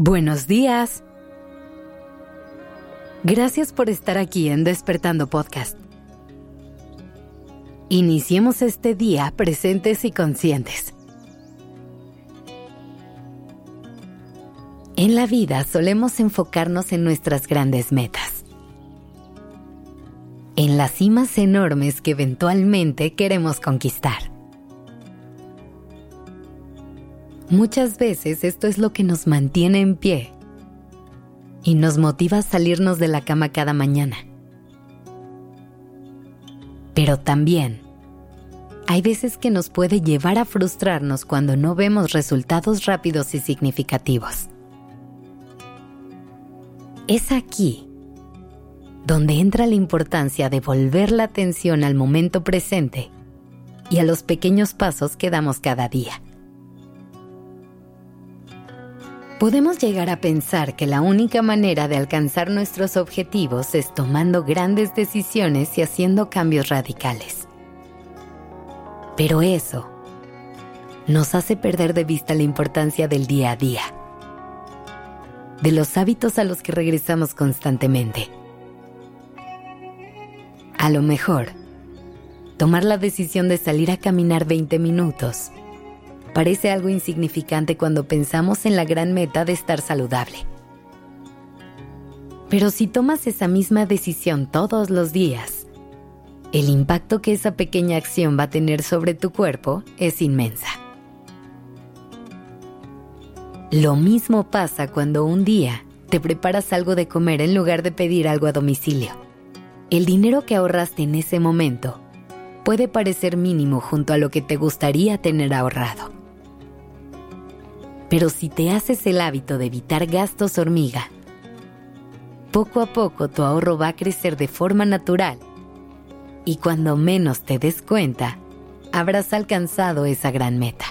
Buenos días. Gracias por estar aquí en Despertando Podcast. Iniciemos este día presentes y conscientes. En la vida solemos enfocarnos en nuestras grandes metas, en las cimas enormes que eventualmente queremos conquistar. Muchas veces esto es lo que nos mantiene en pie y nos motiva a salirnos de la cama cada mañana. Pero también hay veces que nos puede llevar a frustrarnos cuando no vemos resultados rápidos y significativos. Es aquí donde entra la importancia de volver la atención al momento presente y a los pequeños pasos que damos cada día. Podemos llegar a pensar que la única manera de alcanzar nuestros objetivos es tomando grandes decisiones y haciendo cambios radicales. Pero eso nos hace perder de vista la importancia del día a día, de los hábitos a los que regresamos constantemente. A lo mejor, tomar la decisión de salir a caminar 20 minutos parece algo insignificante cuando pensamos en la gran meta de estar saludable. Pero si tomas esa misma decisión todos los días, el impacto que esa pequeña acción va a tener sobre tu cuerpo es inmensa. Lo mismo pasa cuando un día te preparas algo de comer en lugar de pedir algo a domicilio. El dinero que ahorraste en ese momento puede parecer mínimo junto a lo que te gustaría tener ahorrado. Pero si te haces el hábito de evitar gastos hormiga, poco a poco tu ahorro va a crecer de forma natural y cuando menos te des cuenta, habrás alcanzado esa gran meta.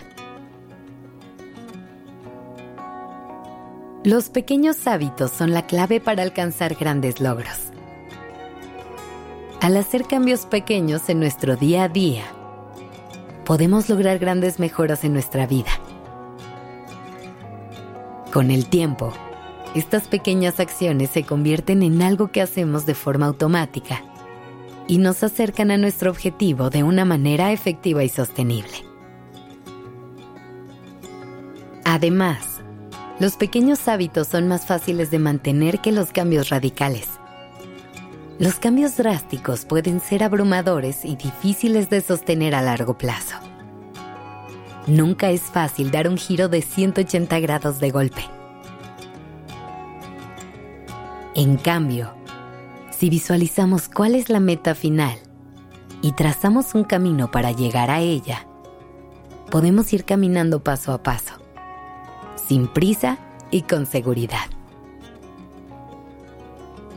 Los pequeños hábitos son la clave para alcanzar grandes logros. Al hacer cambios pequeños en nuestro día a día, podemos lograr grandes mejoras en nuestra vida. Con el tiempo, estas pequeñas acciones se convierten en algo que hacemos de forma automática y nos acercan a nuestro objetivo de una manera efectiva y sostenible. Además, los pequeños hábitos son más fáciles de mantener que los cambios radicales. Los cambios drásticos pueden ser abrumadores y difíciles de sostener a largo plazo. Nunca es fácil dar un giro de 180 grados de golpe. En cambio, si visualizamos cuál es la meta final y trazamos un camino para llegar a ella, podemos ir caminando paso a paso, sin prisa y con seguridad.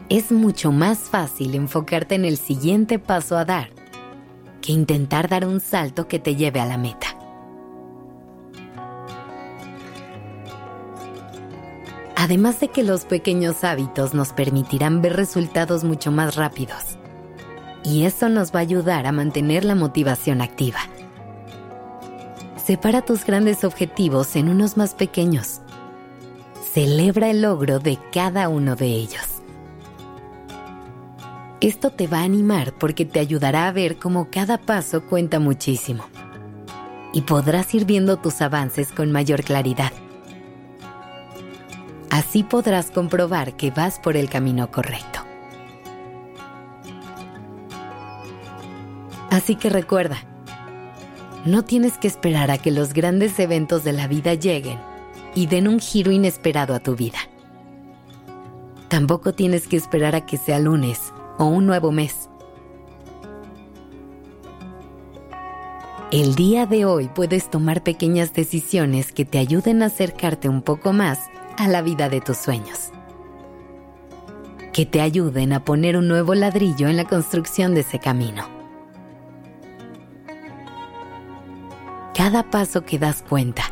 Es mucho más fácil enfocarte en el siguiente paso a dar que intentar dar un salto que te lleve a la meta. Además de que los pequeños hábitos nos permitirán ver resultados mucho más rápidos. Y eso nos va a ayudar a mantener la motivación activa. Separa tus grandes objetivos en unos más pequeños. Celebra el logro de cada uno de ellos. Esto te va a animar porque te ayudará a ver cómo cada paso cuenta muchísimo. Y podrás ir viendo tus avances con mayor claridad. Así podrás comprobar que vas por el camino correcto. Así que recuerda, no tienes que esperar a que los grandes eventos de la vida lleguen y den un giro inesperado a tu vida. Tampoco tienes que esperar a que sea lunes o un nuevo mes. El día de hoy puedes tomar pequeñas decisiones que te ayuden a acercarte un poco más a la vida de tus sueños. Que te ayuden a poner un nuevo ladrillo en la construcción de ese camino. Cada paso que das cuenta.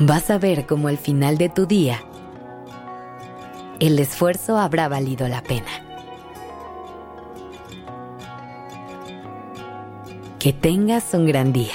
Vas a ver cómo al final de tu día el esfuerzo habrá valido la pena. Que tengas un gran día.